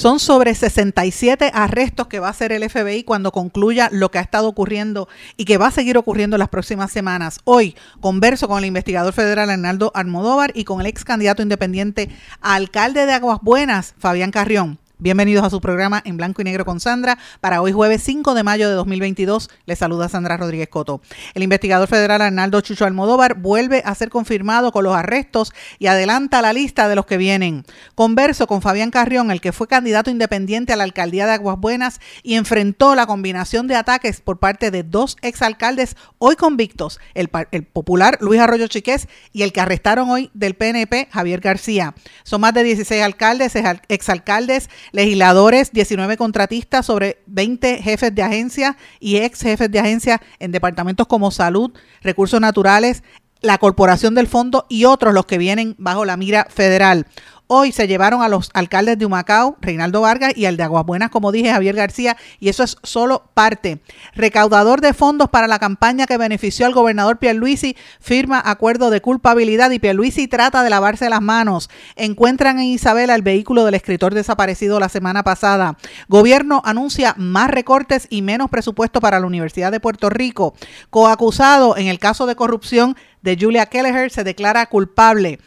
Son sobre 67 arrestos que va a hacer el FBI cuando concluya lo que ha estado ocurriendo y que va a seguir ocurriendo en las próximas semanas. Hoy converso con el investigador federal Arnaldo Almodóvar y con el ex candidato independiente a alcalde de Aguas Buenas, Fabián Carrión. Bienvenidos a su programa en blanco y negro con Sandra. Para hoy jueves 5 de mayo de 2022 les saluda Sandra Rodríguez Coto. El investigador federal Arnaldo Chucho Almodóvar vuelve a ser confirmado con los arrestos y adelanta la lista de los que vienen. Converso con Fabián Carrión, el que fue candidato independiente a la alcaldía de Aguas Buenas y enfrentó la combinación de ataques por parte de dos exalcaldes hoy convictos, el, el popular Luis Arroyo Chiqués y el que arrestaron hoy del PNP, Javier García. Son más de 16 alcaldes, exalcaldes, legisladores, 19 contratistas sobre 20 jefes de agencia y ex jefes de agencia en departamentos como salud, recursos naturales, la Corporación del Fondo y otros los que vienen bajo la mira federal. Hoy se llevaron a los alcaldes de Humacao, Reinaldo Vargas, y al de Aguabuenas, como dije, Javier García, y eso es solo parte. Recaudador de fondos para la campaña que benefició al gobernador Pierluisi firma acuerdo de culpabilidad y Pierluisi trata de lavarse las manos. Encuentran en Isabela el vehículo del escritor desaparecido la semana pasada. Gobierno anuncia más recortes y menos presupuesto para la Universidad de Puerto Rico. Coacusado en el caso de corrupción de Julia Kelleher se declara culpable.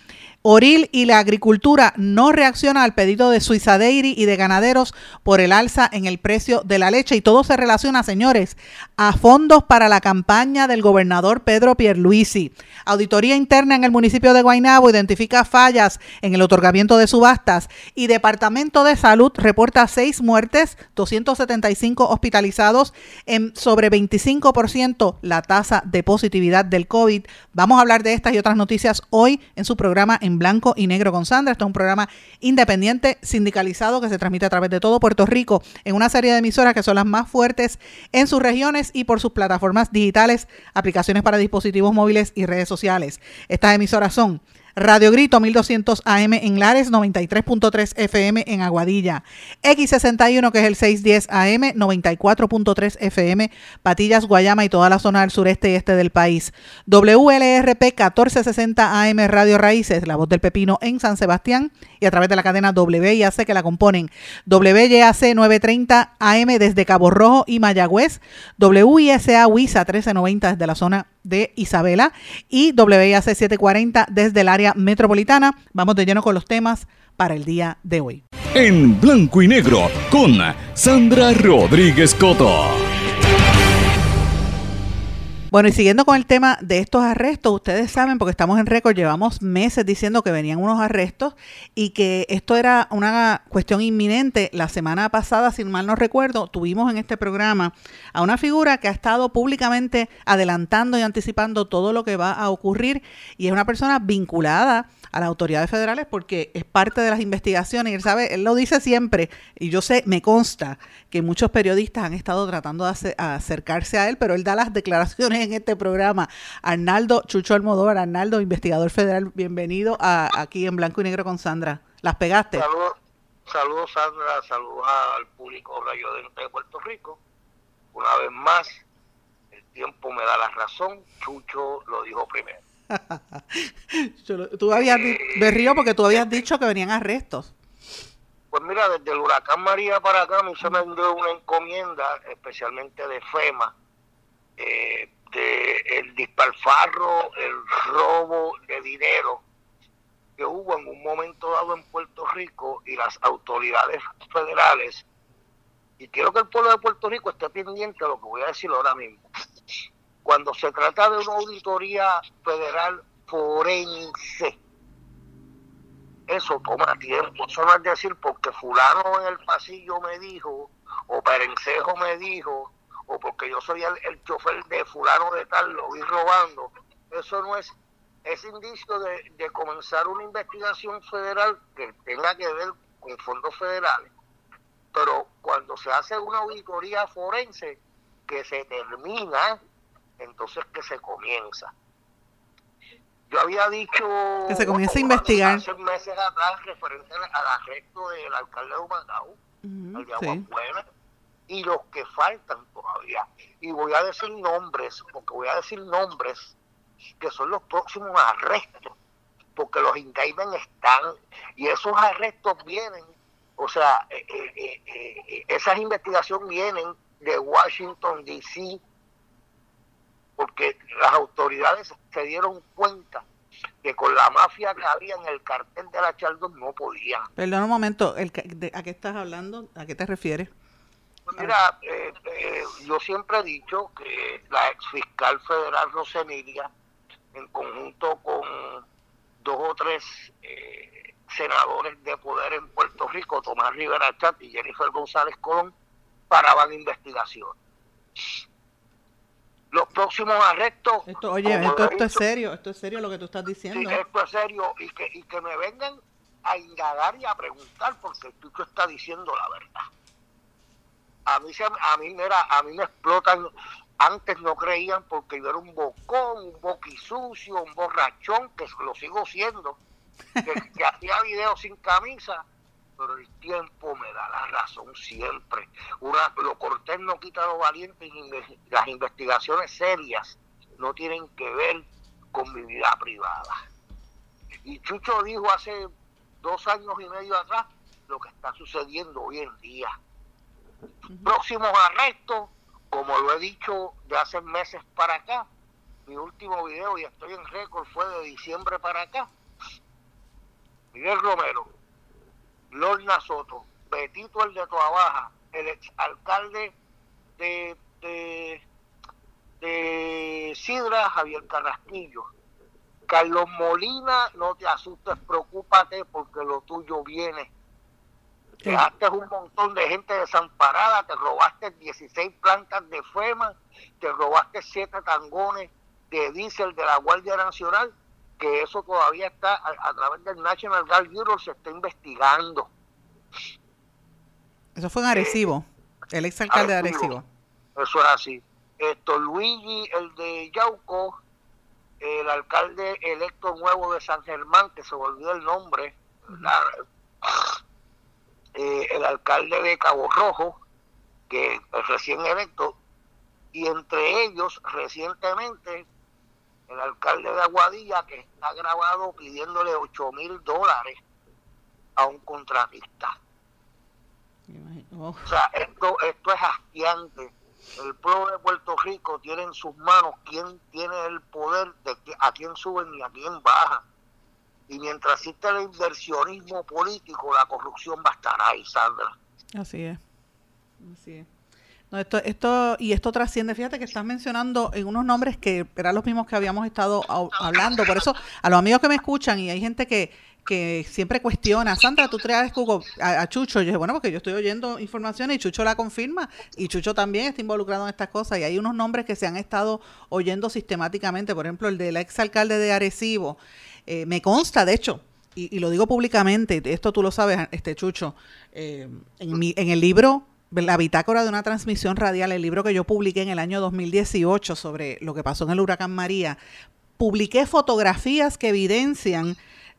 Oril y la agricultura no reacciona al pedido de Suiza Dairy y de ganaderos por el alza en el precio de la leche y todo se relaciona, señores, a fondos para la campaña del gobernador Pedro Pierluisi. Auditoría interna en el municipio de Guaynabo identifica fallas en el otorgamiento de subastas y Departamento de Salud reporta seis muertes, 275 hospitalizados en sobre 25% la tasa de positividad del COVID. Vamos a hablar de estas y otras noticias hoy en su programa en blanco y negro con Sandra. Esto es un programa independiente, sindicalizado, que se transmite a través de todo Puerto Rico en una serie de emisoras que son las más fuertes en sus regiones y por sus plataformas digitales, aplicaciones para dispositivos móviles y redes sociales. Estas emisoras son Radio Grito 1200 AM en Lares, 93.3 FM en Aguadilla. X61 que es el 610 AM, 94.3 FM, Patillas, Guayama y toda la zona del sureste y este del país. WLRP 1460 AM Radio Raíces, la voz del pepino en San Sebastián y a través de la cadena WIAC que la componen. WYAC 930 AM desde Cabo Rojo y Mayagüez. WISA WISA 1390 desde la zona de Isabela y WIAC 740 desde el área metropolitana. Vamos de lleno con los temas para el día de hoy. En blanco y negro con Sandra Rodríguez Coto. Bueno, y siguiendo con el tema de estos arrestos, ustedes saben, porque estamos en récord, llevamos meses diciendo que venían unos arrestos y que esto era una cuestión inminente. La semana pasada, sin mal no recuerdo, tuvimos en este programa a una figura que ha estado públicamente adelantando y anticipando todo lo que va a ocurrir y es una persona vinculada las autoridades federales porque es parte de las investigaciones él sabe, él lo dice siempre y yo sé, me consta que muchos periodistas han estado tratando de acercarse a él, pero él da las declaraciones en este programa. Arnaldo Chucho Almodóvar, Arnaldo, investigador federal, bienvenido a, aquí en Blanco y Negro con Sandra. ¿Las pegaste? Saludos, saludos Sandra, saludos al público rayo de Puerto Rico. Una vez más, el tiempo me da la razón, Chucho lo dijo primero. tú habías, me porque tú habías dicho que venían arrestos. Pues mira, desde el huracán María para acá a mí se me una encomienda, especialmente de FEMA, eh, de el disparfarro, el robo de dinero que hubo en un momento dado en Puerto Rico y las autoridades federales. Y quiero que el pueblo de Puerto Rico esté pendiente a lo que voy a decir ahora mismo cuando se trata de una auditoría federal forense, eso toma tiempo. Eso no es decir porque fulano en el pasillo me dijo, o Perencejo me dijo, o porque yo soy el, chofer de fulano de tal, lo vi robando. Eso no es es indicio de comenzar una investigación federal que tenga que ver con fondos federales. Pero cuando se hace una auditoría forense que se termina, entonces que se comienza. Yo había dicho que se comienza a investigar hace meses atrás referente al arresto del alcalde de Humacao, el de y los que faltan todavía. Y voy a decir nombres, porque voy a decir nombres que son los próximos arrestos, porque los indictments están, y esos arrestos vienen, o sea, eh, eh, eh, esas investigaciones vienen de Washington, D.C., porque las autoridades se dieron cuenta que con la mafia que había en el cartel de la Chaldon no podían. Perdón un momento, ¿a qué estás hablando? ¿A qué te refieres? Pues mira, eh, eh, yo siempre he dicho que la ex fiscal federal Rosemilia, en conjunto con dos o tres eh, senadores de poder en Puerto Rico, Tomás Rivera Chat y Jennifer González Colón, paraban investigación los próximos arrestos. Esto, oye, esto, es serio, esto es serio lo que tú estás diciendo. Sí, esto es serio y que, y que me vengan a indagar y a preguntar porque tú estás diciendo la verdad. A mí, se, a mí, mira, a mí me explotan, antes no creían porque yo era un bocón, un boquisucio, un borrachón, que lo sigo siendo, que, que hacía videos sin camisa pero el tiempo me da la razón siempre. Una, lo cortés no quita lo valiente y las investigaciones serias no tienen que ver con mi vida privada. Y Chucho dijo hace dos años y medio atrás lo que está sucediendo hoy en día. Próximos arrestos, como lo he dicho de hace meses para acá, mi último video, y estoy en récord, fue de diciembre para acá. Miguel Romero, Lorna Soto, Betito el de Toa Baja, el exalcalde de, de, de Sidra, Javier Carrasquillo. Carlos Molina, no te asustes, preocúpate porque lo tuyo viene. Dejaste un montón de gente desamparada, te robaste 16 plantas de FEMA, te robaste 7 tangones de diésel de la Guardia Nacional que eso todavía está a, través del National Guard Bureau se está investigando. Eso fue en Arecibo, eh, el exalcalde de Arecibo. Eso es así. Esto Luigi, el de Yauco, el alcalde electo nuevo de San Germán, que se volvió el nombre, eh, el alcalde de Cabo Rojo, que es recién electo, y entre ellos recientemente el alcalde de Aguadilla que está grabado pidiéndole 8 mil dólares a un contratista. O sea, esto, esto es hastiante. El pueblo de Puerto Rico tiene en sus manos quién tiene el poder de a quién suben y a quién baja. Y mientras existe el inversionismo político, la corrupción va a estar ahí, Sandra. Así es. Así es esto, esto, y esto trasciende, fíjate que estás mencionando en unos nombres que eran los mismos que habíamos estado hablando. Por eso, a los amigos que me escuchan, y hay gente que, que siempre cuestiona, Sandra, tú traes a, a, Chucho. Yo dije, bueno, porque yo estoy oyendo información y Chucho la confirma, y Chucho también está involucrado en estas cosas, y hay unos nombres que se han estado oyendo sistemáticamente, por ejemplo, el del exalcalde de Arecibo. Eh, me consta, de hecho, y, lo digo públicamente, esto tú lo sabes, este Chucho, eh, en, mi, en el libro la bitácora de una transmisión radial, el libro que yo publiqué en el año 2018 sobre lo que pasó en el huracán María, publiqué fotografías que evidencian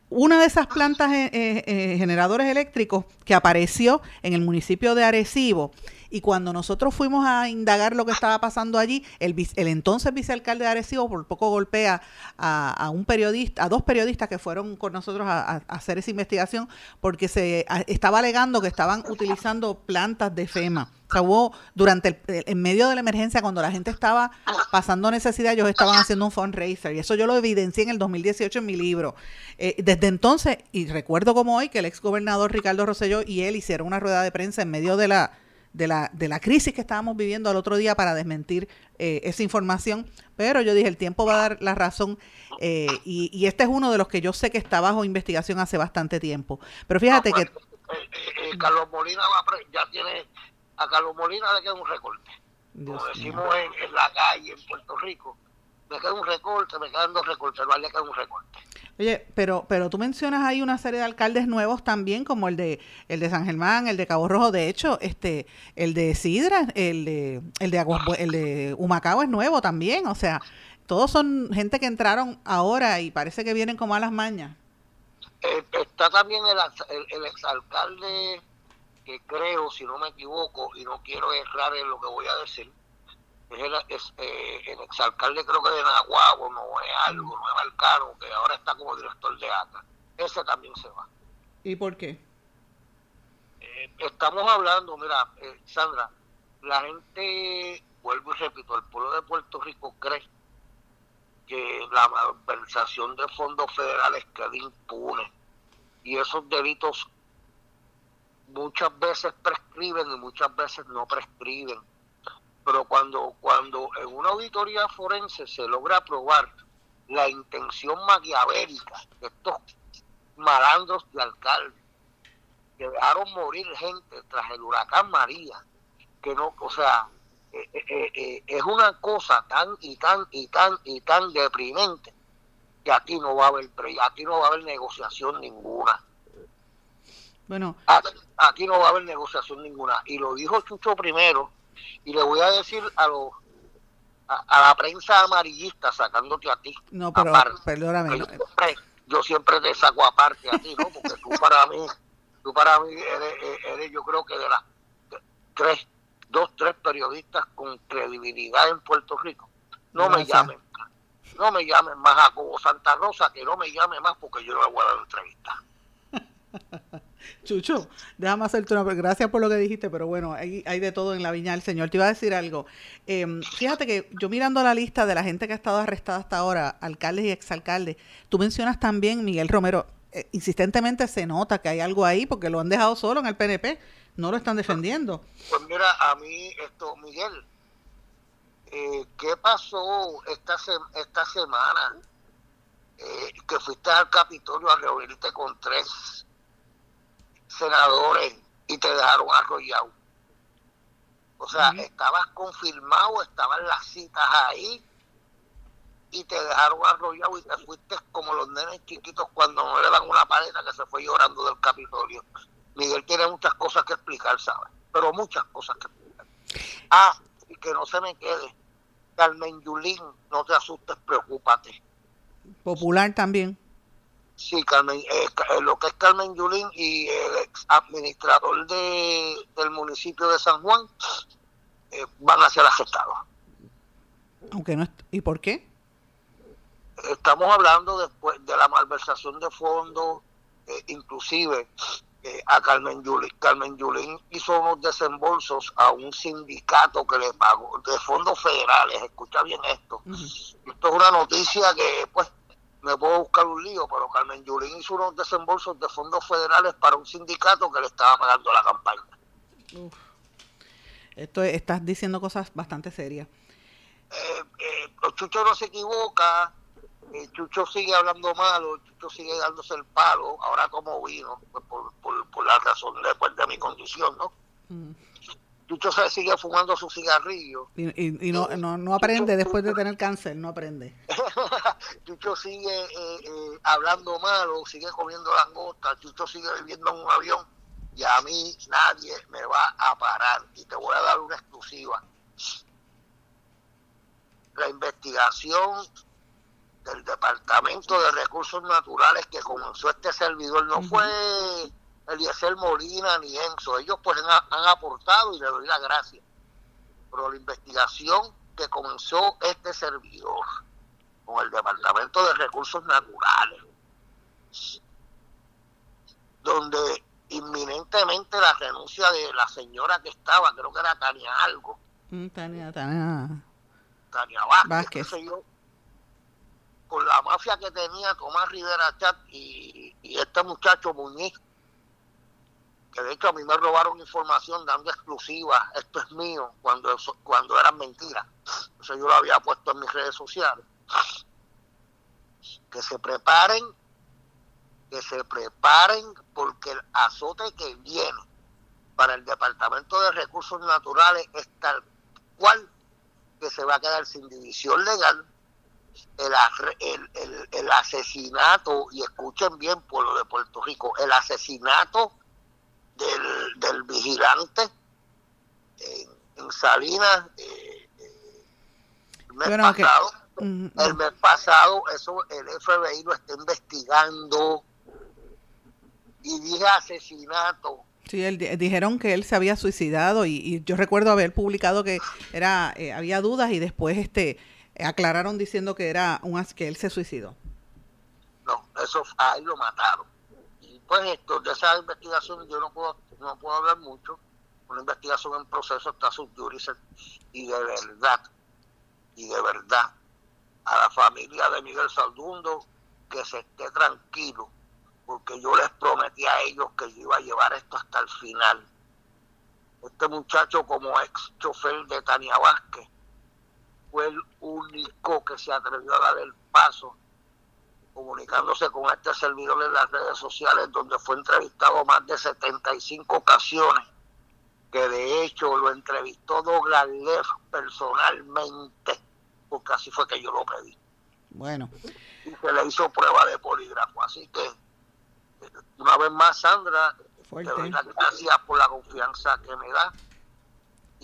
una de esas plantas eh, eh, eh, generadores eléctricos que apareció en el municipio de Arecibo y cuando nosotros fuimos a indagar lo que estaba pasando allí, el, el entonces vicealcalde de Arecibo por poco golpea a, un periodista, a dos periodistas que fueron con nosotros a, hacer esa investigación porque se estaba alegando que estaban utilizando plantas de FEMA. O sea, hubo durante el, en medio de la emergencia, cuando la gente estaba pasando necesidad, ellos estaban haciendo un fundraiser. Y eso yo lo evidencié en el 2018 en mi libro. Eh, desde entonces, y recuerdo como hoy que el ex gobernador Ricardo Rosselló y él hicieron una rueda de prensa en medio de la de la, de la crisis que estábamos viviendo al otro día para desmentir eh, esa información, pero yo dije, el tiempo va a dar la razón eh, y, y, este es uno de los que yo sé que está bajo investigación hace bastante tiempo. Pero fíjate que... Pues, eh, Carlos Molina ya tiene, a Carlos Molina le queda un recorte. como decimos en, la calle, en Puerto Rico, me queda un recorte, me quedan dos recortes, no le queda un recorte. Oye, pero, pero tú mencionas ahí una serie de alcaldes nuevos también, como el de el de San Germán, el de Cabo Rojo. De hecho, este, el de Sidra, el de, el de Aguas, el de Humacao es nuevo también. O sea, todos son gente que entraron ahora y parece que vienen como a las mañas. Eh, está también el, el, exalcalde que creo, si no me equivoco, y no quiero errar en lo que voy a decir, es eh, el exalcalde creo que de Nahuatl, no es algo, no es Alcaro, que ahora está como director de ACA. Ese también se va. ¿Y por qué? Eh, estamos hablando, mira, eh, Sandra, la gente, vuelvo y repito, el pueblo de Puerto Rico cree que la malversación de fondos federales queda impune y esos delitos muchas veces prescriben y muchas veces no prescriben pero cuando, cuando en una auditoría forense se logra probar la intención maquiavélica de estos malandros de alcalde que dejaron morir gente tras el huracán María, que no, o sea, eh, eh, eh, es una cosa tan y tan y tan y tan deprimente que aquí no va a haber aquí no va a haber negociación ninguna. Bueno, aquí, aquí no va a haber negociación ninguna. Y lo dijo Chucho primero, y le voy a decir a los a, la prensa amarillista sacándote a ti. No, pero perdóname. Yo siempre, te saco aparte a ti, ¿no? Porque tú para mí, tú para mí eres, eres yo creo que de las tres, dos, tres periodistas con credibilidad en Puerto Rico. No me llamen, no me llamen más a Cobo Santa Rosa, que no me llame más porque yo no le voy a dar entrevista. Chucho, déjame hacerte una gracias por lo que dijiste, pero bueno, hay, hay de todo en la viña del Señor. Te iba a decir algo. Em, fíjate que yo mirando la lista de la gente que ha estado arrestada hasta ahora, alcaldes y exalcaldes, tú mencionas también Miguel Romero. Eh, insistentemente se nota que hay algo ahí porque lo han dejado solo en el PNP, no lo están defendiendo. Pues mira, a mí esto, Miguel, eh, ¿qué pasó esta, esta semana? Eh, que fuiste al Capitolio a reunirte con tres senadores y te dejaron arrollado. O sea, estabas confirmado, estaban las citas ahí y te dejaron arrollado y te fuiste como los nenes chiquitos cuando no le dan una paleta que se fue llorando del Capitolio. Miguel tiene muchas cosas que explicar, ¿sabes? Pero muchas cosas que explicar. Ah, y que no se me quede. Carmen Yulín, no te asustes, preocúpate. Popular también. Sí, Carmen, eh, eh, lo que es Carmen Yulín y el ex administrador de, del municipio de San Juan eh, van a ser afectados. Aunque no ¿Y por qué? Estamos hablando después de la malversación de fondos, inclusive a Carmen Yulín. Carmen Yulín hizo unos desembolsos a un sindicato que le pagó de fondos federales. Escucha bien esto. Esto es una noticia que, pues, me puedo buscar un lío, pero Carmen Yulín hizo unos desembolsos de fondos federales para un sindicato que le estaba pagando la campaña. Esto estás diciendo cosas bastante serias. Eh, eh, Chucho no se equivoca, eh, Chucho sigue hablando malo, Chucho sigue dándose el palo, ahora como vino, pues por, por, la razón de, pues, de mi condición, ¿no? Mm. Chucho se sigue fumando su cigarrillo. Y, no, no, no, aprende después de tener cáncer, no aprende. Chucho sigue eh, eh, hablando malo, sigue comiendo langosta, Chucho sigue viviendo en un avión y a mí nadie me va a parar. Y te voy a dar una exclusiva. La investigación del Departamento de Recursos Naturales que comenzó este servidor no fue Eliezer Molina ni Enzo. Ellos pues han, aportado y le doy la gracia. Pero la investigación que comenzó este servidor con el Departamento de Recursos Naturales, donde inminentemente la renuncia de la señora que estaba, creo que era Tania Algo. Mm, Tania, Tania. Tania Vázquez. con la mafia que tenía Tomás Rivera Chat y, y este muchacho Muñiz, que de hecho a mí me robaron información dando exclusiva, esto es mío, cuando, cuando eran mentiras. Eso yo lo había puesto en mis redes sociales. Que se preparen, que se preparen porque el azote que viene para el Departamento de Recursos Naturales es tal cual que se va a quedar sin división legal, el, asesinato, y escuchen bien, pueblo de Puerto Rico, el asesinato del, del vigilante en, Salinas eh, eh, el mes pasado. El mes pasado, eso el FBI lo está investigando y dije asesinato. Sí, él, dijeron que él se había suicidado y, yo recuerdo haber publicado que era eh, había dudas y después este aclararon diciendo que era un que él se suicidó. No, eso ahí lo mataron. Pues esto de esa investigación yo no puedo no puedo hablar mucho. Una investigación en proceso está subjudice y de verdad y de verdad a la familia de Miguel Saldundo que se esté tranquilo porque yo les prometí a ellos que yo iba a llevar esto hasta el final. Este muchacho como ex chofer de Tania Vázquez fue el único que se atrevió a dar el paso comunicándose con este servidor en las redes sociales donde fue entrevistado más de 75 ocasiones que de hecho lo entrevistó Douglas Leff personalmente porque así fue que yo lo pedí. Bueno. Y se le hizo prueba de polígrafo. Así que, una vez más, Sandra, gracias por la confianza que me da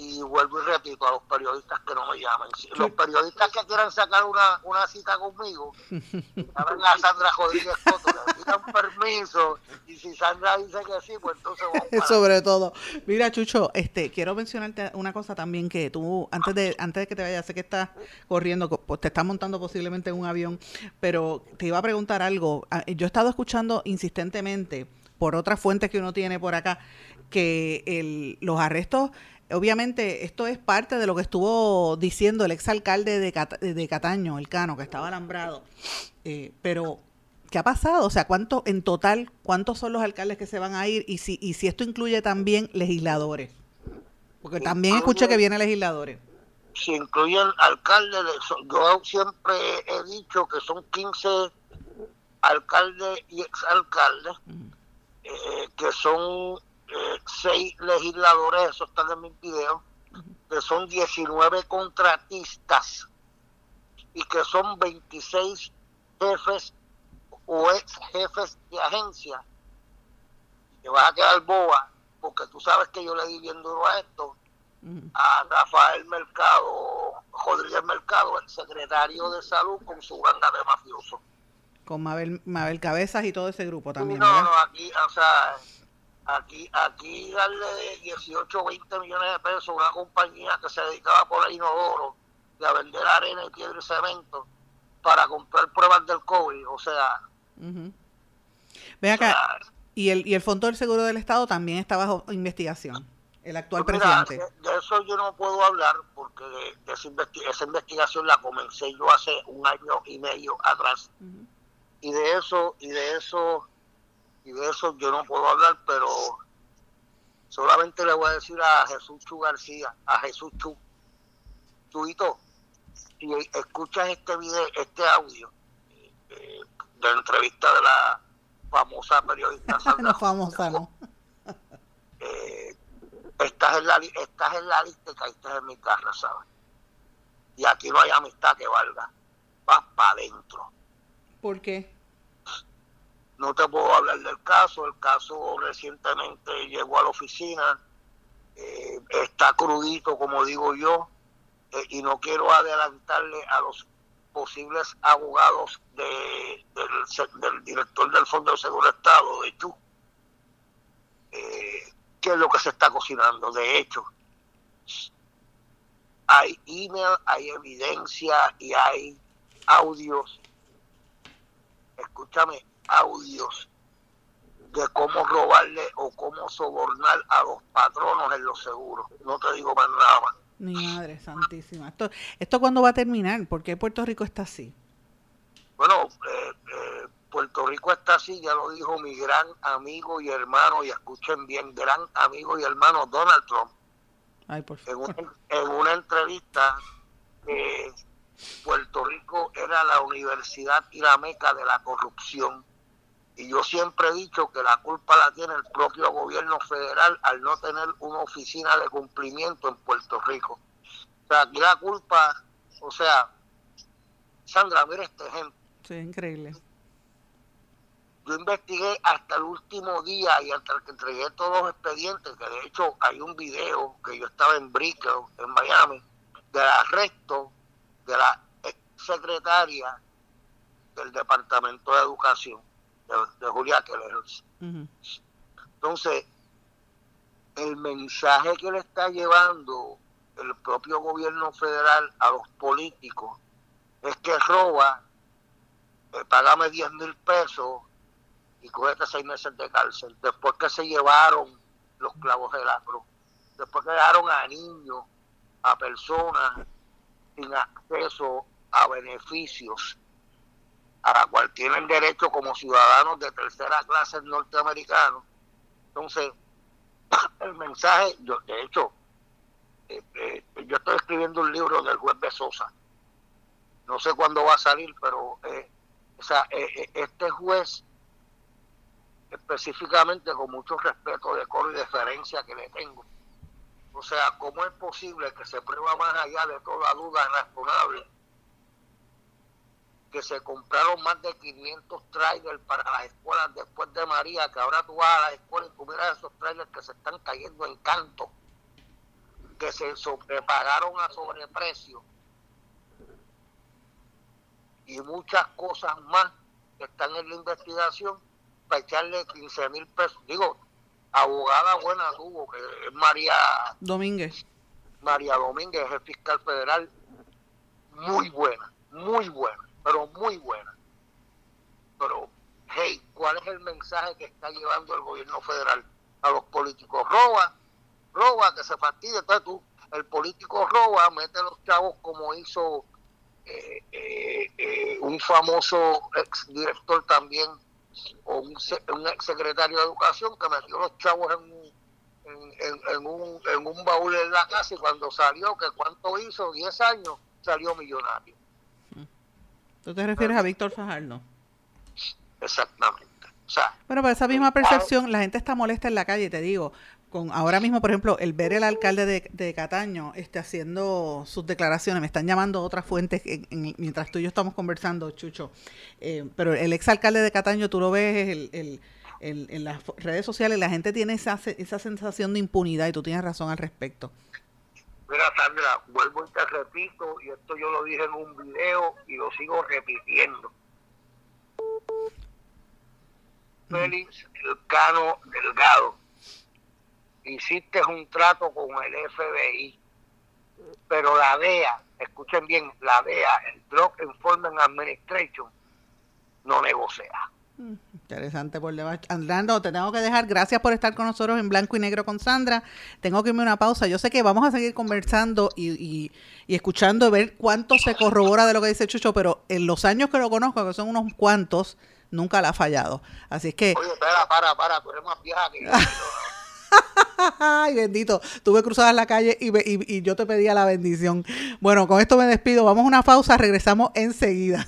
y vuelvo y repito a los periodistas que no me llamen. Los periodistas que quieran sacar una, una cita conmigo, llamen a Sandra Rodríguez Coto, le pidan permiso y si Sandra dice que sí, pues entonces vamos Sobre todo. Mira, Chucho, este quiero mencionarte una cosa también que tú, antes de antes de que te vayas, sé que estás corriendo, pues te estás montando posiblemente en un avión, pero te iba a preguntar algo. Ah, yo he estado escuchando insistentemente por otras fuentes que uno tiene por acá, que el, los arrestos obviamente esto es parte de lo que estuvo diciendo el exalcalde de, de Cataño, el Cano, que estaba alambrado. Eh, pero, ¿qué ha pasado? O sea, ¿cuánto en total, cuántos son los alcaldes que se van a ir? Y si, y si esto incluye también legisladores. Porque también escuché que vienen legisladores. Si incluyen alcaldes, yo siempre he dicho que son 15 alcaldes y exalcaldes, eh, que son seis legisladores, eso están en mi video, que son 19 contratistas y que son 26 jefes o ex jefes de agencia. Te vas a quedar boba, porque tú sabes que yo le di bien duro a esto, a Rafael Mercado, Rodríguez Mercado, el secretario de salud, con su banda de mafiosos. Con Mabel, Mabel Cabezas y todo ese grupo también. No, no, aquí, o sea, Aquí, aquí darle 18 o 20 millones de pesos a una compañía que se dedicaba por el inodoro y a vender arena y piedra y cemento para comprar pruebas del COVID, o sea... Ven acá, y, el, y el Fondo del Seguro del Estado también está bajo investigación, el actual pues presidente. De, eso yo no puedo hablar porque de, esa, investigación la comencé yo hace un año y medio atrás. Y de eso, y de eso y de eso yo no puedo hablar, pero solamente le voy a decir a Jesús Chu García, a Jesús Chu, Chuito, si escuchas este video, este audio eh, de la entrevista de la famosa periodista no famosa, no. Eh, estás, en la, estás en la lista y caíste en mi casa, ¿sabes? Y aquí no hay amistad que valga. Vas para adentro. ¿Por qué? No te puedo hablar del caso, el caso recientemente llegó a la oficina, eh, está crudito, como digo yo, eh, y no quiero adelantarle a los posibles abogados de, del, director del Fondo de Seguro Estado, de hecho, eh, qué es lo que se está cocinando. De hecho, hay email, hay evidencia y hay audios. Escúchame, audios de cómo robarle o cómo sobornar a los patronos en los seguros. No te digo más nada más. Mi madre santísima. ¿Esto, esto cuándo va a terminar? ¿Por qué Puerto Rico está así? Bueno, eh, eh, Puerto Rico está así, ya lo dijo mi gran amigo y hermano, y escuchen bien, gran amigo y hermano Donald Trump. Ay, por en, una, en una entrevista que Puerto Rico era la universidad y la meca de la corrupción y yo siempre he dicho que la culpa la tiene el propio gobierno federal al no tener una oficina de cumplimiento en Puerto Rico. O sea, aquí la culpa, o sea, Sandra, mira este ejemplo. Sí, increíble. Yo investigué hasta el último día y hasta que entregué todos los expedientes, que de hecho hay un video que yo estaba en Brickell, en Miami, del arresto de la ex secretaria del Departamento de Educación, de, Julia Keller. Entonces, el mensaje que le está llevando el propio gobierno federal a los políticos es que roba, eh, pagame 10 mil pesos y cógete seis meses de cárcel. Después que se llevaron los clavos de la cruz, después que dejaron a niños, a personas sin acceso a beneficios a la cual tienen derecho como ciudadanos de tercera clase norteamericanos. Entonces, el mensaje, yo, de hecho, eh, eh, yo estoy escribiendo un libro del juez Besosa. No sé cuándo va a salir, pero eh, o sea, este juez, específicamente con mucho respeto, decoro y deferencia que le tengo, o sea, ¿cómo es posible que se prueba más allá de toda duda razonable que se compraron más de 500 trailers para las escuelas después de María, que ahora tú vas a la escuela y tú miras esos trailers que se están cayendo en canto, que se sobrepagaron a sobreprecio y muchas cosas más que están en la investigación para echarle 15 mil pesos. Digo, abogada buena tuvo, que es María Domínguez. María Domínguez, es fiscal federal, muy buena, muy buena pero muy buena. Pero, hey, ¿cuál es el mensaje que está llevando el gobierno federal a los políticos? Roba, roba, que se fastidie. Entonces tú, el político roba, mete a los chavos como hizo eh, eh, eh, un famoso ex director también, o un, ex secretario de educación que metió los chavos en en, un, en un baúl en la casa y cuando salió, que cuánto hizo, 10 años, salió millonario. ¿Tú te refieres a Víctor Fajardo? Exactamente. bueno, para esa misma percepción, la gente está molesta en la calle, te digo. Con ahora mismo, por ejemplo, el ver el alcalde de, Cataño este, haciendo sus declaraciones, me están llamando otras fuentes mientras tú y yo estamos conversando, Chucho. Eh, pero el exalcalde de Cataño, tú lo ves en las redes sociales, la gente tiene esa, esa sensación de impunidad y tú tienes razón al respecto. Mira, Sandra, vuelvo y te repito, y esto yo lo dije en un video y lo sigo repitiendo. Félix Elcano Delgado, hiciste un trato con el FBI, pero la DEA, escuchen bien, la DEA, el Drug Enforcement Administration, no negocia. Interesante por debajo. Andando, te tengo que dejar. Gracias por estar con nosotros en blanco y negro con Sandra. Tengo que irme una pausa. Yo sé que vamos a seguir conversando y, y, y, escuchando, ver cuánto se corrobora de lo que dice Chucho, pero en los años que lo conozco, que son unos cuantos, nunca la ha fallado. Así es que. Oye, espera, para, para, tú eres más vieja que Ay, bendito. Tuve cruzada en la calle y, y, y yo te pedía la bendición. Bueno, con esto me despido. Vamos a una pausa. Regresamos enseguida.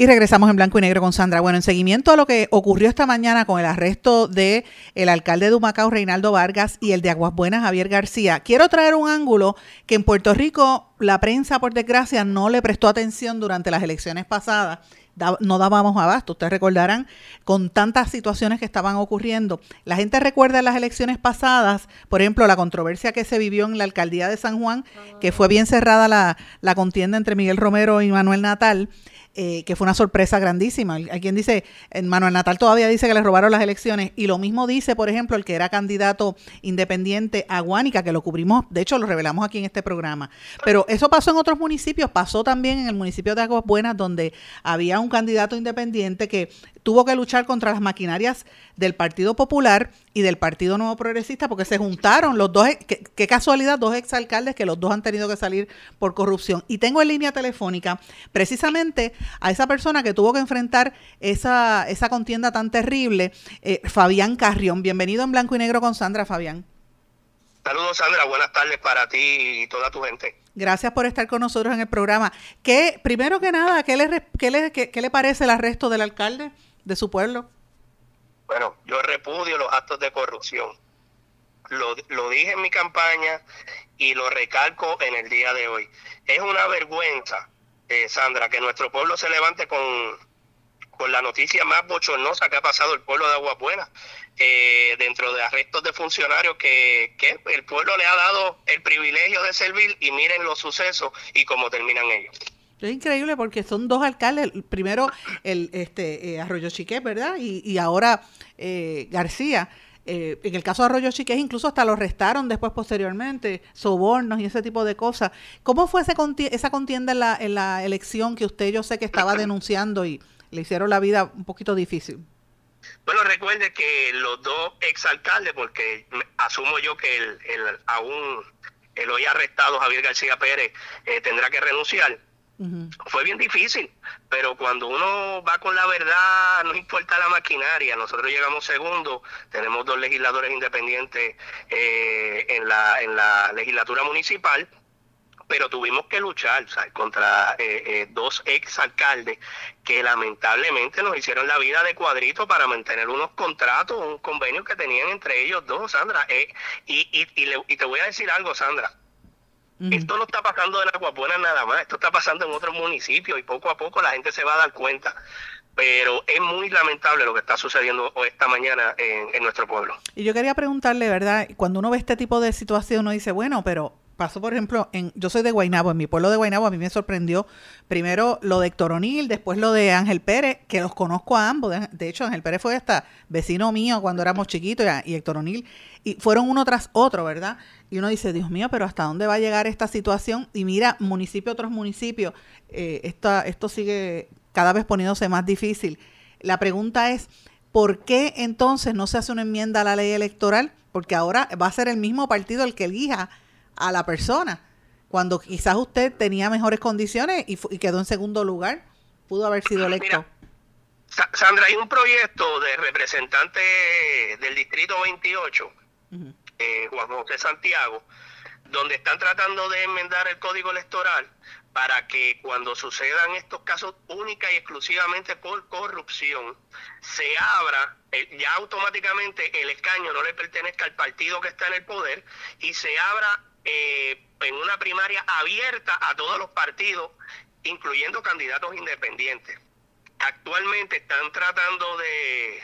Y regresamos en blanco y negro con Sandra. Bueno, en seguimiento a lo que ocurrió esta mañana con el arresto de el alcalde de Humacao, Reinaldo Vargas, y el de Aguas Buenas, Javier García, quiero traer un ángulo que en Puerto Rico la prensa, por desgracia, no le prestó atención durante las elecciones pasadas no dábamos abasto. Ustedes recordarán con tantas situaciones que estaban ocurriendo. La gente recuerda las elecciones pasadas, por ejemplo, la controversia que se vivió en la alcaldía de San Juan, que fue bien cerrada la, la contienda entre Miguel Romero y Manuel Natal. Eh, que fue una sorpresa grandísima. Hay quien dice, Manuel Natal todavía dice que le robaron las elecciones, y lo mismo dice, por ejemplo, el que era candidato independiente a Guánica, que lo cubrimos, de hecho lo revelamos aquí en este programa. Pero eso pasó en otros municipios, pasó también en el municipio de Aguas Buenas, donde había un candidato independiente que tuvo que luchar contra las maquinarias del Partido Popular y del Partido Nuevo Progresista porque se juntaron los dos, qué, casualidad, dos exalcaldes que los dos han tenido que salir por corrupción. Y tengo en línea telefónica precisamente a esa persona que tuvo que enfrentar esa, esa contienda tan terrible, eh, Fabián Carrión. Bienvenido en Blanco y Negro con Sandra, Fabián. Saludos, Sandra. Buenas tardes para ti y toda tu gente. Gracias por estar con nosotros en el programa. ¿Qué, primero que nada, ¿qué le, qué le, qué le parece el arresto del alcalde de su pueblo? Bueno, yo repudio los actos de corrupción. Lo, lo dije en mi campaña y lo recalco en el día de hoy. Es una vergüenza, eh, Sandra, que nuestro pueblo se levante con, con la noticia más bochornosa que ha pasado el pueblo de Agua Buena, eh, dentro de arrestos de funcionarios que, que, el pueblo le ha dado el privilegio de servir y miren los sucesos y cómo terminan ellos. Es increíble porque son dos alcaldes, primero el este eh, Arroyo Chiqué, ¿verdad? Y, ahora eh, García. Eh, en el caso de Arroyo Chiqués incluso hasta lo restaron después posteriormente, sobornos y ese tipo de cosas. ¿Cómo fue ese esa contienda en la, elección que usted yo sé que estaba denunciando y le hicieron la vida un poquito difícil? Bueno, recuerde que los dos exalcaldes, porque asumo yo que el, el aún el hoy arrestado Javier García Pérez tendrá que renunciar fue bien difícil, pero cuando uno va con la verdad, no importa la maquinaria. Nosotros llegamos segundo, tenemos dos legisladores independientes eh, en, la, en la legislatura municipal, pero tuvimos que luchar contra eh, eh, dos ex alcaldes que lamentablemente nos hicieron la vida de cuadrito para mantener unos contratos, un convenio que tenían entre ellos dos, Sandra. y, y, y te voy a decir algo, Sandra esto no está pasando en Aguabuena nada más, esto está pasando en otros municipios y poco a poco la gente se va a dar cuenta. Pero es muy lamentable lo que está sucediendo esta mañana en, nuestro pueblo. Y yo quería preguntarle, ¿verdad? Cuando uno ve este tipo de situación, uno dice, bueno, pero pasó, por ejemplo, en, yo soy de Guaynabo, en mi pueblo de Guaynabo a mí me sorprendió primero lo de Héctor O'Neill, después lo de Ángel Pérez, que los conozco a ambos. De, hecho, Ángel Pérez fue hasta vecino mío cuando éramos chiquitos y, y Héctor O'Neill, y fueron uno tras otro, ¿verdad? Y uno dice, Dios mío, pero ¿hasta dónde va a llegar esta situación? Y mira, municipio otros municipios, eh, esto sigue cada vez poniéndose más difícil. La pregunta es, ¿por qué entonces no se hace una enmienda a la ley electoral? Porque ahora va a ser el mismo partido el que elija a la persona. Cuando quizás usted tenía mejores condiciones y, quedó en segundo lugar, pudo haber sido electo. Sandra, hay un proyecto de representante del Distrito 28 eh, Juan José Santiago, donde están tratando de enmendar el código electoral para que cuando sucedan estos casos única y exclusivamente por corrupción, se abra, eh, ya automáticamente el escaño no le pertenezca al partido que está en el poder y se abra eh, en una primaria abierta a todos los partidos, incluyendo candidatos independientes. Actualmente están tratando de,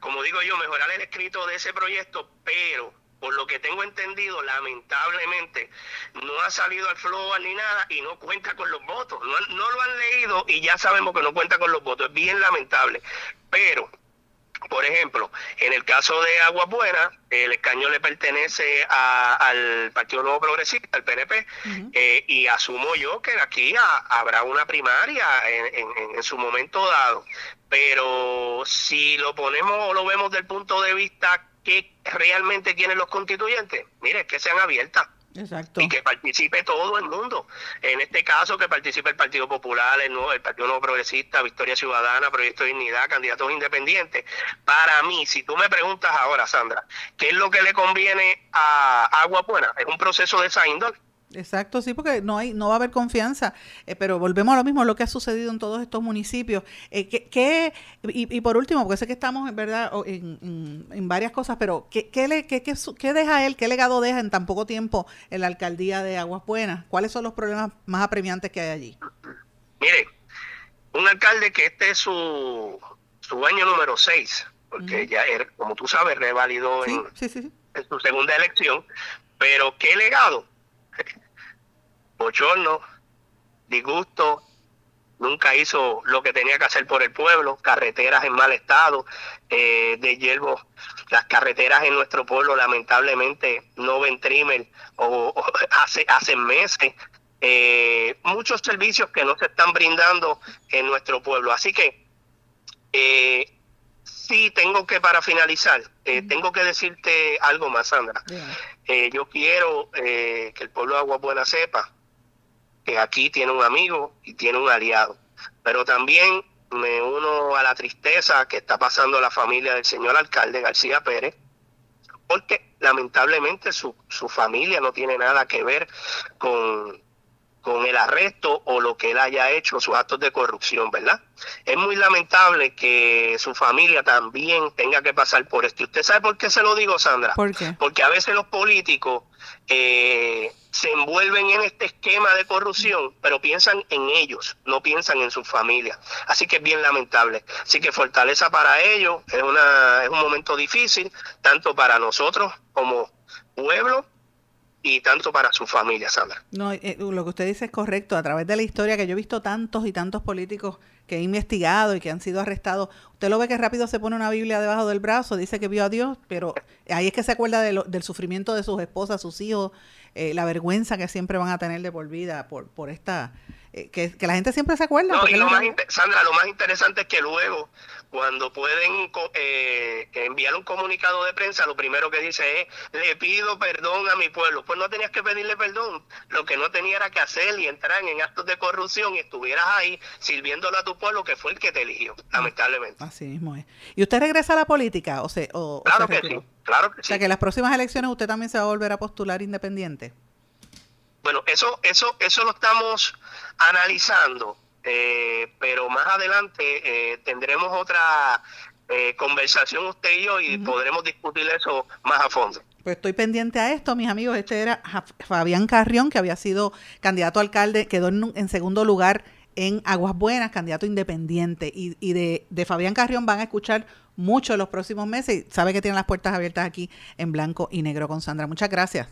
como digo yo, mejorar el escrito de ese proyecto, pero por lo que tengo entendido, lamentablemente no ha salido al flow ni nada y no cuenta con los votos. No, lo han leído y ya sabemos que no cuenta con los votos. Es bien lamentable. Pero, por ejemplo, en el caso de Agua Buena, el escaño le pertenece al Partido Nuevo Progresista, al PNP, eh, y asumo yo que aquí habrá una primaria en, en su momento dado. Pero si lo ponemos o lo vemos del punto de vista que realmente quieren los constituyentes, mire, que sean abiertas. Exacto. Y que participe todo el mundo. En este caso, que participe el Partido Popular, el, nuevo, el Partido Nuevo Progresista, Victoria Ciudadana, Proyecto de Dignidad, candidatos independientes. Para mí, si tú me preguntas ahora, Sandra, ¿qué es lo que le conviene a Agua Buena? Es un proceso de esa Exacto, sí, porque no hay, no va a haber confianza. Eh, pero volvemos a lo mismo, lo que ha sucedido en todos estos municipios. Eh, que, y, por último, porque sé que estamos en verdad en, en, varias cosas, pero ¿qué, qué, le, qué, qué, deja él, qué legado deja en tan poco tiempo en la alcaldía de Aguas Buenas? ¿Cuáles son los problemas más apremiantes que hay allí? Mire, un alcalde que este es su, su año número 6, porque ya, como tú sabes, revalidó en, en su segunda elección, pero ¿qué legado? Bochorno, disgusto, nunca hizo lo que tenía que hacer por el pueblo, carreteras en mal estado, eh, de hierbo, las carreteras en nuestro pueblo lamentablemente no ven trimmer o, hace, hace meses, eh, muchos servicios que no se están brindando en nuestro pueblo. Así que eh, Sí, tengo que, para finalizar, eh, tengo que decirte algo más, Sandra. Eh, yo quiero que el pueblo de Agua Buena sepa que aquí tiene un amigo y tiene un aliado. Pero también me uno a la tristeza que está pasando la familia del señor alcalde García Pérez, porque lamentablemente su, su familia no tiene nada que ver con, con el arresto o lo que él haya hecho, sus actos de corrupción, ¿verdad? Es muy lamentable que su familia también tenga que pasar por esto. ¿Usted sabe por qué se lo digo, Sandra? ¿Por qué? Porque a veces los políticos eh, se envuelven en este esquema de corrupción, pero piensan en ellos, no piensan en su familia. Así que es bien lamentable. Así que fortaleza para ellos, es, una, es un momento difícil, tanto para nosotros como pueblo y tanto para su familia, Sandra. No, eh, lo que usted dice es correcto. A través de la historia que yo he visto tantos y tantos políticos que he investigado y que han sido arrestados, usted lo ve que rápido se pone una Biblia debajo del brazo, dice que vio a Dios, pero ahí es que se acuerda del sufrimiento de sus esposas, sus hijos, eh, la vergüenza que siempre van a tener de por vida por, por esta... Eh, que, la gente siempre se acuerda. No, y lo más Sandra, lo más interesante es que luego cuando pueden eh, enviar un comunicado de prensa, lo primero que dice es, le pido perdón a mi pueblo. Pues no tenías que pedirle perdón, lo que no tenía era que hacer y entrar en actos de corrupción y estuvieras ahí sirviéndolo a tu pueblo, que fue el que te eligió, lamentablemente. Así mismo es. ¿Y usted regresa a la política? O, se, o, claro que sí, claro que sí. O sea, que en las próximas elecciones usted también se va a volver a postular independiente. Bueno, eso, eso, eso lo estamos analizando eh, pero más adelante eh, tendremos otra eh, conversación usted y yo y podremos discutir eso más a fondo. Pues estoy pendiente a esto, mis amigos. Este era Fabián Carrión, que había sido candidato a alcalde, quedó en, segundo lugar en Aguas Buenas, candidato independiente. Y, y de, de, Fabián Carrión van a escuchar mucho en los próximos meses. Y sabe que tienen las puertas abiertas aquí en blanco y negro con Sandra. Muchas gracias.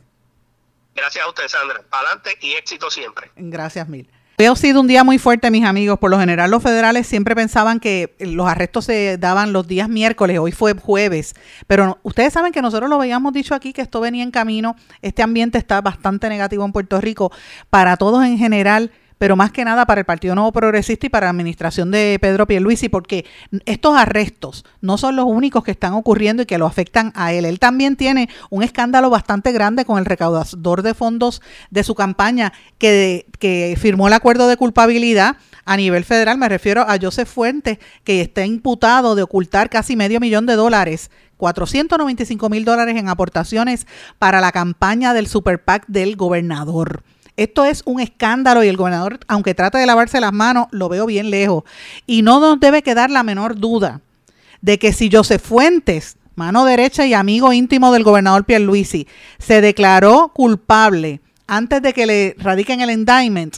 Gracias a usted, Sandra. Adelante y éxito siempre. Gracias mil. Hoy ha sido un día muy fuerte, mis amigos. Por lo general, los federales siempre pensaban que los arrestos se daban los días miércoles, hoy fue jueves. Pero ustedes saben que nosotros lo habíamos dicho aquí, que esto venía en camino. Este ambiente está bastante negativo en Puerto Rico. Para todos en general, pero más que nada para el Partido Nuevo Progresista y para la administración de Pedro Pierluisi, porque estos arrestos no son los únicos que están ocurriendo y que lo afectan a él. Él también tiene un escándalo bastante grande con el recaudador de fondos de su campaña que, que firmó el acuerdo de culpabilidad a nivel federal. Me refiero a Joseph Fuentes, que está imputado de ocultar casi medio millón de dólares 495 mil dólares en aportaciones para la campaña del Super PAC del gobernador. Esto es un escándalo y el gobernador, aunque trata de lavarse las manos, lo veo bien lejos. Y no nos debe quedar la menor duda de que si José Fuentes, mano derecha y amigo íntimo del gobernador Pierluisi, se declaró culpable antes de que le radiquen el indictment,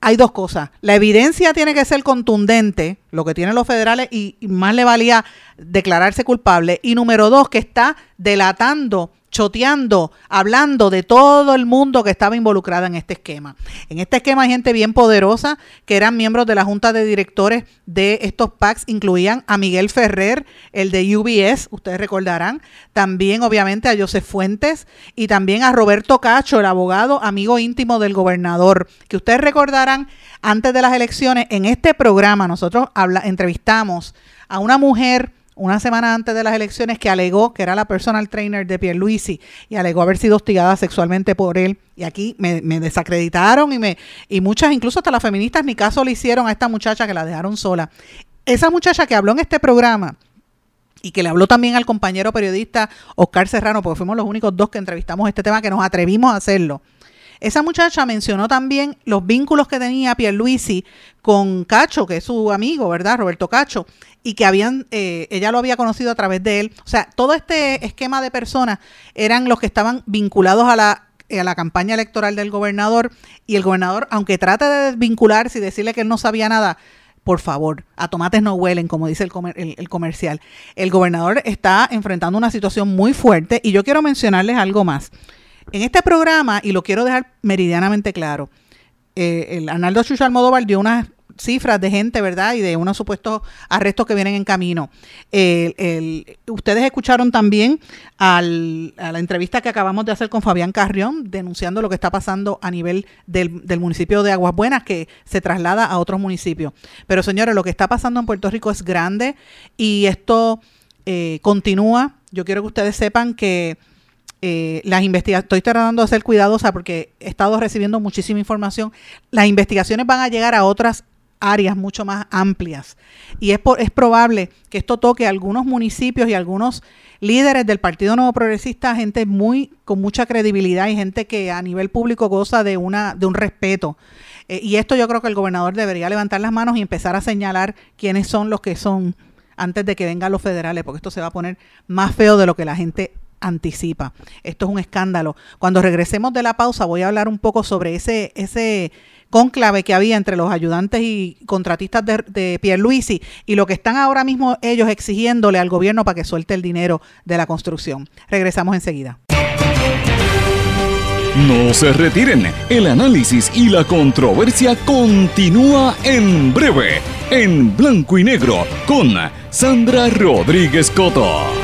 hay dos cosas. La evidencia tiene que ser contundente, lo que tienen los federales, y más le valía declararse culpable. Y número dos, que está delatando choteando, hablando de todo el mundo que estaba involucrado en este esquema. En este esquema hay gente bien poderosa que eran miembros de la junta de directores de estos PACs, incluían a Miguel Ferrer, el de UBS, ustedes recordarán, también obviamente a Joseph Fuentes y también a Roberto Cacho, el abogado amigo íntimo del gobernador, que ustedes recordarán antes de las elecciones, en este programa nosotros entrevistamos a una mujer una semana antes de las elecciones que alegó que era la personal trainer de Pierluisi y alegó haber sido hostigada sexualmente por él. Y aquí me, desacreditaron y, me, y muchas, incluso hasta las feministas, ni caso le hicieron a esta muchacha que la dejaron sola. Esa muchacha que habló en este programa y que le habló también al compañero periodista Oscar Serrano, porque fuimos los únicos dos que entrevistamos este tema, que nos atrevimos a hacerlo. Esa muchacha mencionó también los vínculos que tenía Pierluisi con Cacho, que es su amigo, ¿verdad? Roberto Cacho, y que habían, eh, ella lo había conocido a través de él. O sea, todo este esquema de personas eran los que estaban vinculados a la a la campaña electoral del gobernador y el gobernador, aunque trate de desvincularse y decirle que él no sabía nada, por favor, a tomates no huelen, como dice el, el, comercial. El gobernador está enfrentando una situación muy fuerte y yo quiero mencionarles algo más. En este programa, y lo quiero dejar meridianamente claro, eh, el Arnaldo Chucho Almodóvar dio unas cifras de gente, ¿verdad? Y de unos supuestos arrestos que vienen en camino. ustedes escucharon también a la entrevista que acabamos de hacer con Fabián Carrión, denunciando lo que está pasando a nivel del, del municipio de Aguas Buenas, que se traslada a otros municipios. Pero señores, lo que está pasando en Puerto Rico es grande y esto eh, continúa. Yo quiero que ustedes sepan que eh, las investigaciones, estoy tratando de ser cuidadosa porque he estado recibiendo muchísima información. Las investigaciones van a llegar a otras áreas mucho más amplias. Y es, es probable que esto toque a algunos municipios y algunos líderes del Partido Nuevo Progresista, gente muy con mucha credibilidad y gente que a nivel público goza de una de un respeto. Eh, y esto yo creo que el gobernador debería levantar las manos y empezar a señalar quiénes son los que son antes de que vengan los federales, porque esto se va a poner más feo de lo que la gente anticipa. Esto es un escándalo. Cuando regresemos de la pausa voy a hablar un poco sobre ese, ese conclave que había entre los ayudantes y contratistas de, de Pierluisi y lo que están ahora mismo ellos exigiéndole al gobierno para que suelte el dinero de la construcción. Regresamos enseguida. No se retiren, el análisis y la controversia continúa en breve, en blanco y negro, con Sandra Rodríguez Coto.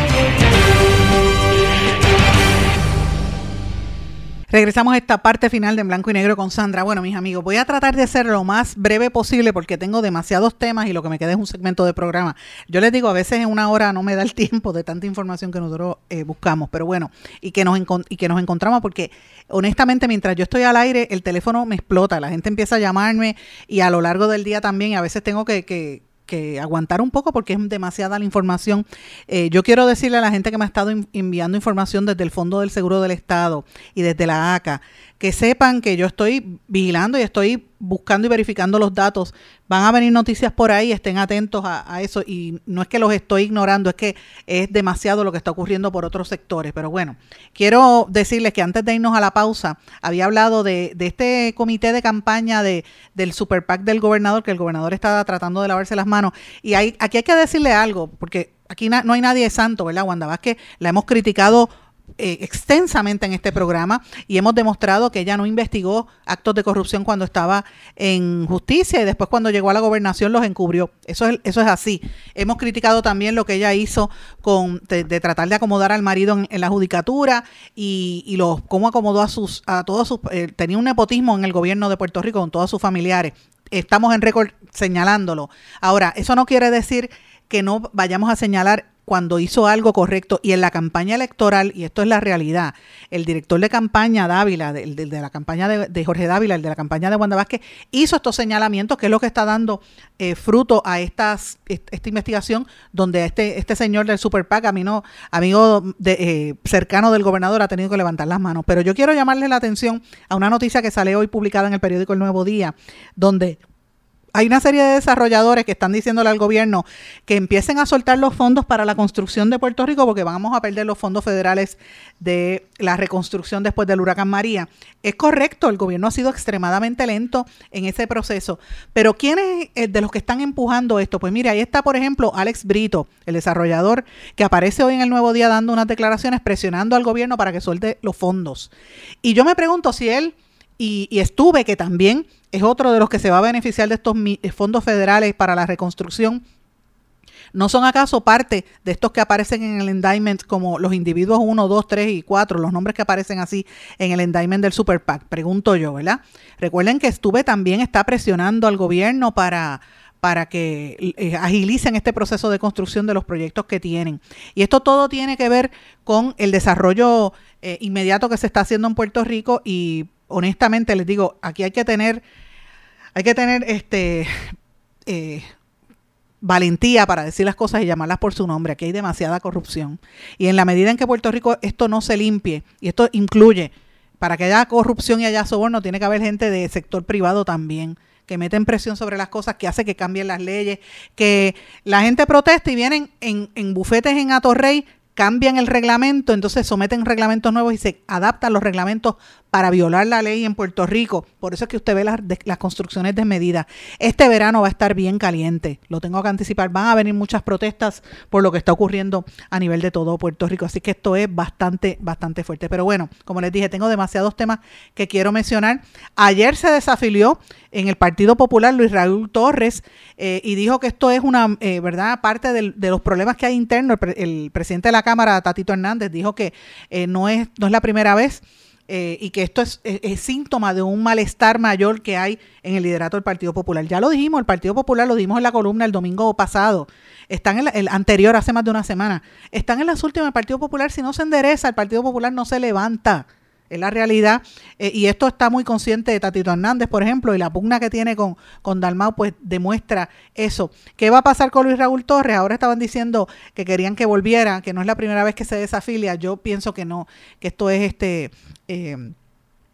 Regresamos a esta parte final de Blanco y Negro con Sandra. Bueno, mis amigos, voy a tratar de ser lo más breve posible porque tengo demasiados temas y lo que me queda es un segmento de programa. Yo les digo, a veces en una hora no me da el tiempo de tanta información que nosotros eh, buscamos, pero bueno, y que, nos y que nos encontramos porque honestamente mientras yo estoy al aire, el teléfono me explota, la gente empieza a llamarme y a lo largo del día también, y a veces tengo que, que que aguantar un poco porque es demasiada la información. Eh, yo quiero decirle a la gente que me ha estado enviando información desde el Fondo del Seguro del Estado y desde la ACA, que sepan que yo estoy vigilando y estoy buscando y verificando los datos. Van a venir noticias por ahí, estén atentos a, eso. Y no es que los estoy ignorando, es que es demasiado lo que está ocurriendo por otros sectores. Pero bueno, quiero decirles que antes de irnos a la pausa, había hablado de, este comité de campaña de, del Super PAC del gobernador, que el gobernador estaba tratando de lavarse las manos. Y hay, aquí hay que decirle algo, porque aquí no hay nadie santo, ¿verdad? Wanda Vázquez la hemos criticado eh, extensamente en este programa y hemos demostrado que ella no investigó actos de corrupción cuando estaba en justicia y después cuando llegó a la gobernación los encubrió. Eso es, eso es así. Hemos criticado también lo que ella hizo con de, tratar de acomodar al marido en, la judicatura y, y los, cómo acomodó a sus, a todos sus, eh, tenía un nepotismo en el gobierno de Puerto Rico con todos sus familiares. Estamos en récord señalándolo. Ahora, eso no quiere decir que no vayamos a señalar cuando hizo algo correcto y en la campaña electoral, y esto es la realidad, el director de campaña Dávila, de, de, la campaña de, Jorge Dávila, el de la campaña de Wanda Vázquez, hizo estos señalamientos, que es lo que está dando eh, fruto a estas, esta investigación, donde este, este señor del Super PAC, amigo, amigo de, eh, cercano del gobernador, ha tenido que levantar las manos. Pero yo quiero llamarle la atención a una noticia que sale hoy publicada en el periódico El Nuevo Día, donde hay una serie de desarrolladores que están diciéndole al gobierno que empiecen a soltar los fondos para la construcción de Puerto Rico porque vamos a perder los fondos federales de la reconstrucción después del huracán María. Es correcto, el gobierno ha sido extremadamente lento en ese proceso, pero ¿quién es de los que están empujando esto? Pues mire, ahí está, por ejemplo, Alex Brito, el desarrollador que aparece hoy en el Nuevo Día dando unas declaraciones presionando al gobierno para que suelte los fondos. Y yo me pregunto si él y, y estuve que también es otro de los que se va a beneficiar de estos eh, fondos federales para la reconstrucción. ¿No son acaso parte de estos que aparecen en el indictment como los individuos 1, 2, 3 y 4, los nombres que aparecen así en el indictment del Super PAC? Pregunto yo, ¿verdad? Recuerden que estuve también está presionando al gobierno para para que eh, agilicen este proceso de construcción de los proyectos que tienen. Y esto todo tiene que ver con el desarrollo eh, inmediato que se está haciendo en Puerto Rico y honestamente les digo, aquí hay que tener, hay que tener este eh, valentía para decir las cosas y llamarlas por su nombre. Aquí hay demasiada corrupción. Y en la medida en que Puerto Rico esto no se limpie, y esto incluye, para que haya corrupción y haya soborno, tiene que haber gente del sector privado también que meten presión sobre las cosas, que hace que cambien las leyes, que la gente protesta y vienen en, en bufetes en Atorrey cambian el reglamento, entonces someten reglamentos nuevos y se adaptan los reglamentos para violar la ley en Puerto Rico. Por eso es que usted ve las, las construcciones desmedidas. Este verano va a estar bien caliente, lo tengo que anticipar. Van a venir muchas protestas por lo que está ocurriendo a nivel de todo Puerto Rico. Así que esto es bastante, bastante fuerte. Pero bueno, como les dije, tengo demasiados temas que quiero mencionar. Ayer se desafilió en el Partido Popular Luis Raúl Torres eh, y dijo que esto es una, eh, ¿verdad?, parte de los problemas que hay internos. El, presidente de la Cámara, Tatito Hernández, dijo que eh, no, es, no es la primera vez eh, y que esto es, síntoma de un malestar mayor que hay en el liderato del Partido Popular. Ya lo dijimos, el Partido Popular lo dimos en la columna el domingo pasado, están en el anterior, hace más de una semana, están en las últimas, el Partido Popular si no se endereza, el Partido Popular no se levanta es la realidad. Eh, y esto está muy consciente de Tatito Hernández, por ejemplo, y la pugna que tiene con, con Dalmau, pues demuestra eso. ¿Qué va a pasar con Luis Raúl Torres? Ahora estaban diciendo que querían que volviera, que no es la primera vez que se desafilia. Yo pienso que no, que esto es este. Eh,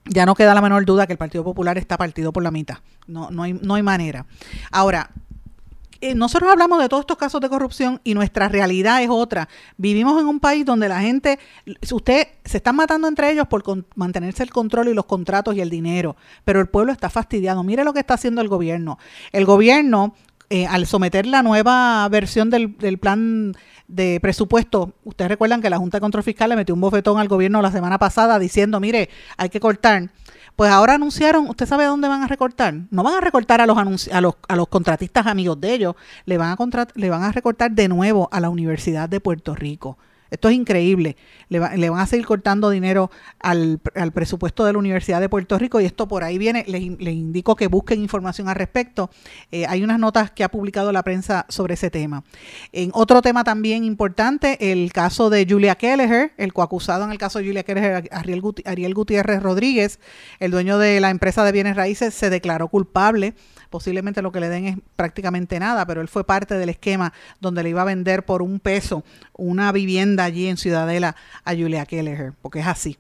ya no queda la menor duda que el Partido Popular está partido por la mitad. No, no, hay, no hay manera. Ahora, eh, nosotros hablamos de todos estos casos de corrupción y nuestra realidad es otra. Vivimos en un país donde la gente, usted se están matando entre ellos por mantenerse el control y los contratos y el dinero, pero el pueblo está fastidiado. Mire lo que está haciendo el gobierno. El gobierno, eh, al someter la nueva versión del, plan de presupuesto, ustedes recuerdan que la Junta de Control Fiscal le metió un bofetón al gobierno la semana pasada diciendo, mire, hay que cortar pues ahora anunciaron, ¿usted sabe dónde van a recortar? No van a recortar a los, a los, a los contratistas amigos de ellos, le van, a le van a recortar de nuevo a la Universidad de Puerto Rico. Esto es increíble. Le, van a seguir cortando dinero al, presupuesto de la Universidad de Puerto Rico y esto por ahí viene. Les, indico que busquen información al respecto. Eh, hay unas notas que ha publicado la prensa sobre ese tema. En otro tema también importante, el caso de Julia Kelleher, el coacusado en el caso de Julia Kelleher, Ariel, Ariel Gutiérrez Rodríguez, el dueño de la empresa de bienes raíces, se declaró culpable posiblemente lo que le den es prácticamente nada, pero él fue parte del esquema donde le iba a vender por un peso una vivienda allí en Ciudadela a Julia Kelleher, porque es así.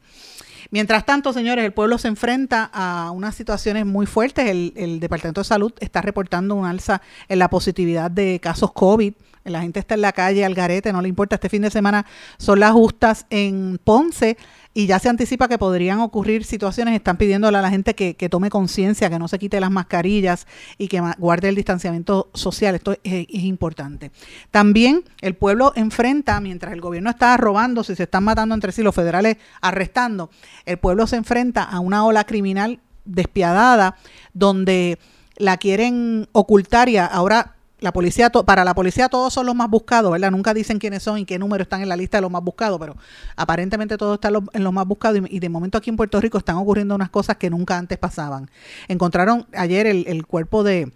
Mientras tanto, señores, el pueblo se enfrenta a unas situaciones muy fuertes. El, el, Departamento de Salud está reportando un alza en la positividad de casos COVID. La gente está en la calle, al garete, no le importa. Este fin de semana son las justas en Ponce y ya se anticipa que podrían ocurrir situaciones, están pidiéndole a la gente que, tome conciencia, que no se quite las mascarillas y que guarde el distanciamiento social. Esto es, importante. También el pueblo enfrenta, mientras el gobierno está robando, si se están matando entre sí, los federales arrestando, el pueblo se enfrenta a una ola criminal despiadada donde la quieren ocultar y ahora la policía para la policía todos son los más buscados, ¿verdad? Nunca dicen quiénes son y qué número están en la lista de los más buscados, pero aparentemente todos están en los más buscados y, de momento aquí en Puerto Rico están ocurriendo unas cosas que nunca antes pasaban. Encontraron ayer el, cuerpo de,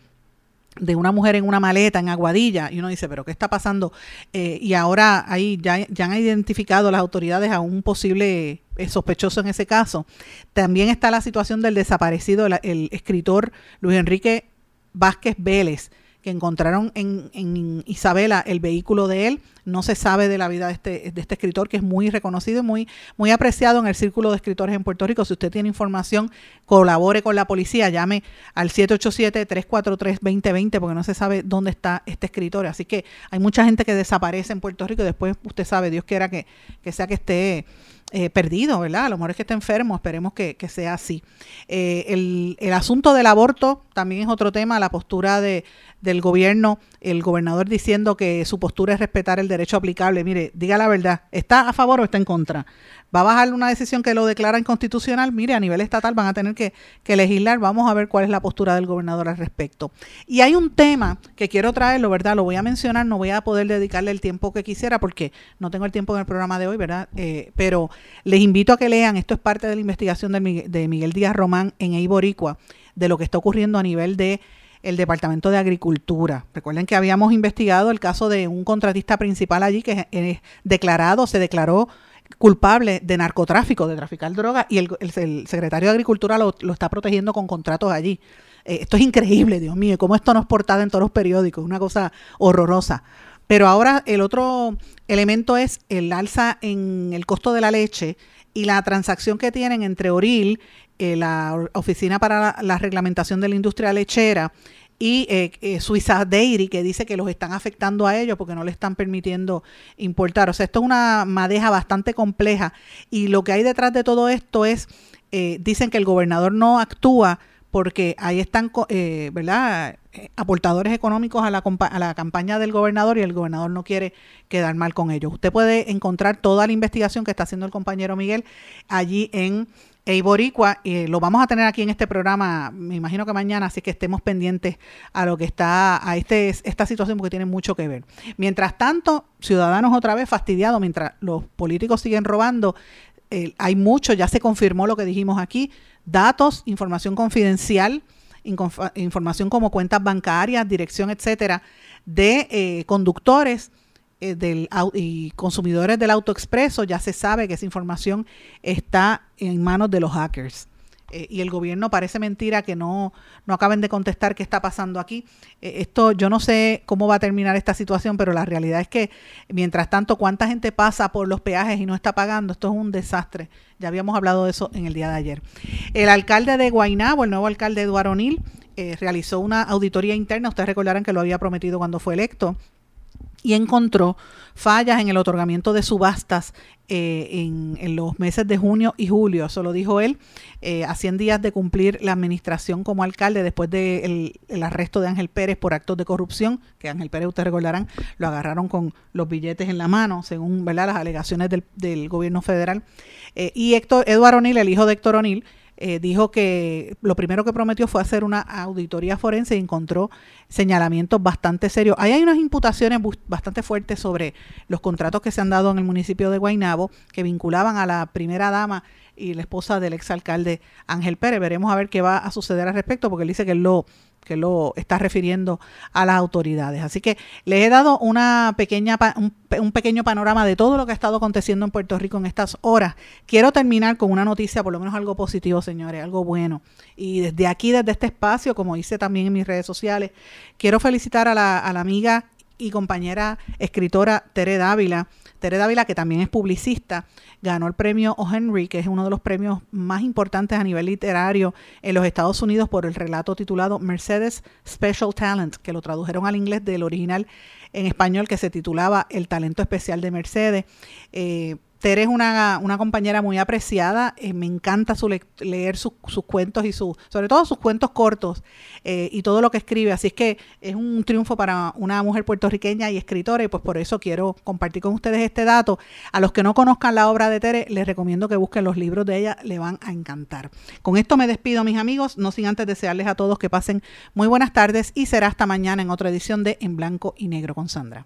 de una mujer en una maleta en Aguadilla y uno dice, pero ¿qué está pasando? Eh, y ahora ahí ya, ya, han identificado las autoridades a un posible eh, sospechoso en ese caso. También está la situación del desaparecido, el escritor Luis Enrique Vázquez Vélez que encontraron en, en Isabela el vehículo de él. No se sabe de la vida de este, de este escritor que es muy reconocido y muy, muy apreciado en el círculo de escritores en Puerto Rico. Si usted tiene información, colabore con la policía, llame al 787-343-2020 porque no se sabe dónde está este escritor. Así que hay mucha gente que desaparece en Puerto Rico y después usted sabe, Dios quiera que, que sea que esté eh, perdido, ¿verdad? A lo mejor es que está enfermo, esperemos que, sea así. Eh, el, el, asunto del aborto también es otro tema, la postura de, del gobierno, el gobernador diciendo que su postura es respetar el derecho aplicable. Mire, diga la verdad, ¿está a favor o está en contra? ¿Va a bajar una decisión que lo declara inconstitucional? Mire, a nivel estatal van a tener que, legislar. Vamos a ver cuál es la postura del gobernador al respecto. Y hay un tema que quiero traerlo, ¿verdad? Lo voy a mencionar, no voy a poder dedicarle el tiempo que quisiera porque no tengo el tiempo en el programa de hoy, ¿verdad? Eh, pero les invito a que lean, esto es parte de la investigación de, Miguel Díaz Román en Eiboricua, de lo que está ocurriendo a nivel de el Departamento de Agricultura. Recuerden que habíamos investigado el caso de un contratista principal allí que es declarado, se declaró culpable de narcotráfico, de traficar droga, y el, secretario de Agricultura lo, está protegiendo con contratos allí. Eh, esto es increíble, Dios mío, cómo esto no es portada en todos los periódicos, una cosa horrorosa. Pero ahora el otro elemento es el alza en el costo de la leche y la transacción que tienen entre Oril eh, la Oficina para la, Reglamentación de la Industria Lechera y eh, eh, Suiza Dairy, que dice que los están afectando a ellos porque no le están permitiendo importar. O sea, esto es una madeja bastante compleja y lo que hay detrás de todo esto es, dicen que el gobernador no actúa porque ahí están, ¿verdad? aportadores económicos a la, a la campaña del gobernador y el gobernador no quiere quedar mal con ellos. Usted puede encontrar toda la investigación que está haciendo el compañero Miguel allí en e Boricua, eh, lo vamos a tener aquí en este programa, me imagino que mañana, así que estemos pendientes a lo que está, a este, esta situación porque tiene mucho que ver. Mientras tanto, ciudadanos otra vez fastidiados, mientras los políticos siguen robando, eh, hay mucho, ya se confirmó lo que dijimos aquí, datos, información confidencial, información como cuentas bancarias, dirección, etcétera, de eh, conductores eh, del, y consumidores del autoexpreso, ya se sabe que esa información está en manos de los hackers. Eh, y el gobierno parece mentira que no, no acaben de contestar qué está pasando aquí. Eh, esto, yo no sé cómo va a terminar esta situación, pero la realidad es que mientras tanto, cuánta gente pasa por los peajes y no está pagando, esto es un desastre. Ya habíamos hablado de eso en el día de ayer. El alcalde de Guaynabo, el nuevo alcalde Eduardo O'Neill, realizó una auditoría interna, ustedes recordarán que lo había prometido cuando fue electo, y encontró fallas en el otorgamiento de subastas eh, en, los meses de junio y julio. Eso lo dijo él, eh, a 100 días de cumplir la administración como alcalde después del el arresto de Ángel Pérez por actos de corrupción, que Ángel Pérez, ustedes recordarán, lo agarraron con los billetes en la mano, según ¿verdad? las alegaciones del, del gobierno federal. Eh, y Héctor, Eduardo O'Neill, el hijo de Héctor O'Neill, eh, dijo que lo primero que prometió fue hacer una auditoría forense y encontró señalamientos bastante serios. Ahí hay unas imputaciones bastante fuertes sobre los contratos que se han dado en el municipio de Guaynabo que vinculaban a la primera dama y la esposa del exalcalde Ángel Pérez. Veremos a ver qué va a suceder al respecto porque él dice que lo que lo está refiriendo a las autoridades. Así que les he dado una pequeña, un, pequeño panorama de todo lo que ha estado aconteciendo en Puerto Rico en estas horas. Quiero terminar con una noticia, por lo menos algo positivo, señores, algo bueno. Y desde aquí, desde este espacio, como hice también en mis redes sociales, quiero felicitar a la, a la amiga y compañera escritora Tere Dávila, Tere Dávila, que también es publicista, ganó el premio O. Henry, que es uno de los premios más importantes a nivel literario en los Estados Unidos por el relato titulado Mercedes Special Talent, que lo tradujeron al inglés del original en español que se titulaba El talento especial de Mercedes. Eh, Tere es una, una compañera muy apreciada, eh, me encanta su leer sus cuentos y su, sobre todo sus cuentos cortos eh, y todo lo que escribe, así es que es un triunfo para una mujer puertorriqueña y escritora y pues por eso quiero compartir con ustedes este dato. A los que no conozcan la obra de Tere, les recomiendo que busquen los libros de ella, le van a encantar. Con esto me despido mis amigos, no sin antes desearles a todos que pasen muy buenas tardes y será hasta mañana en otra edición de En Blanco y Negro con Sandra.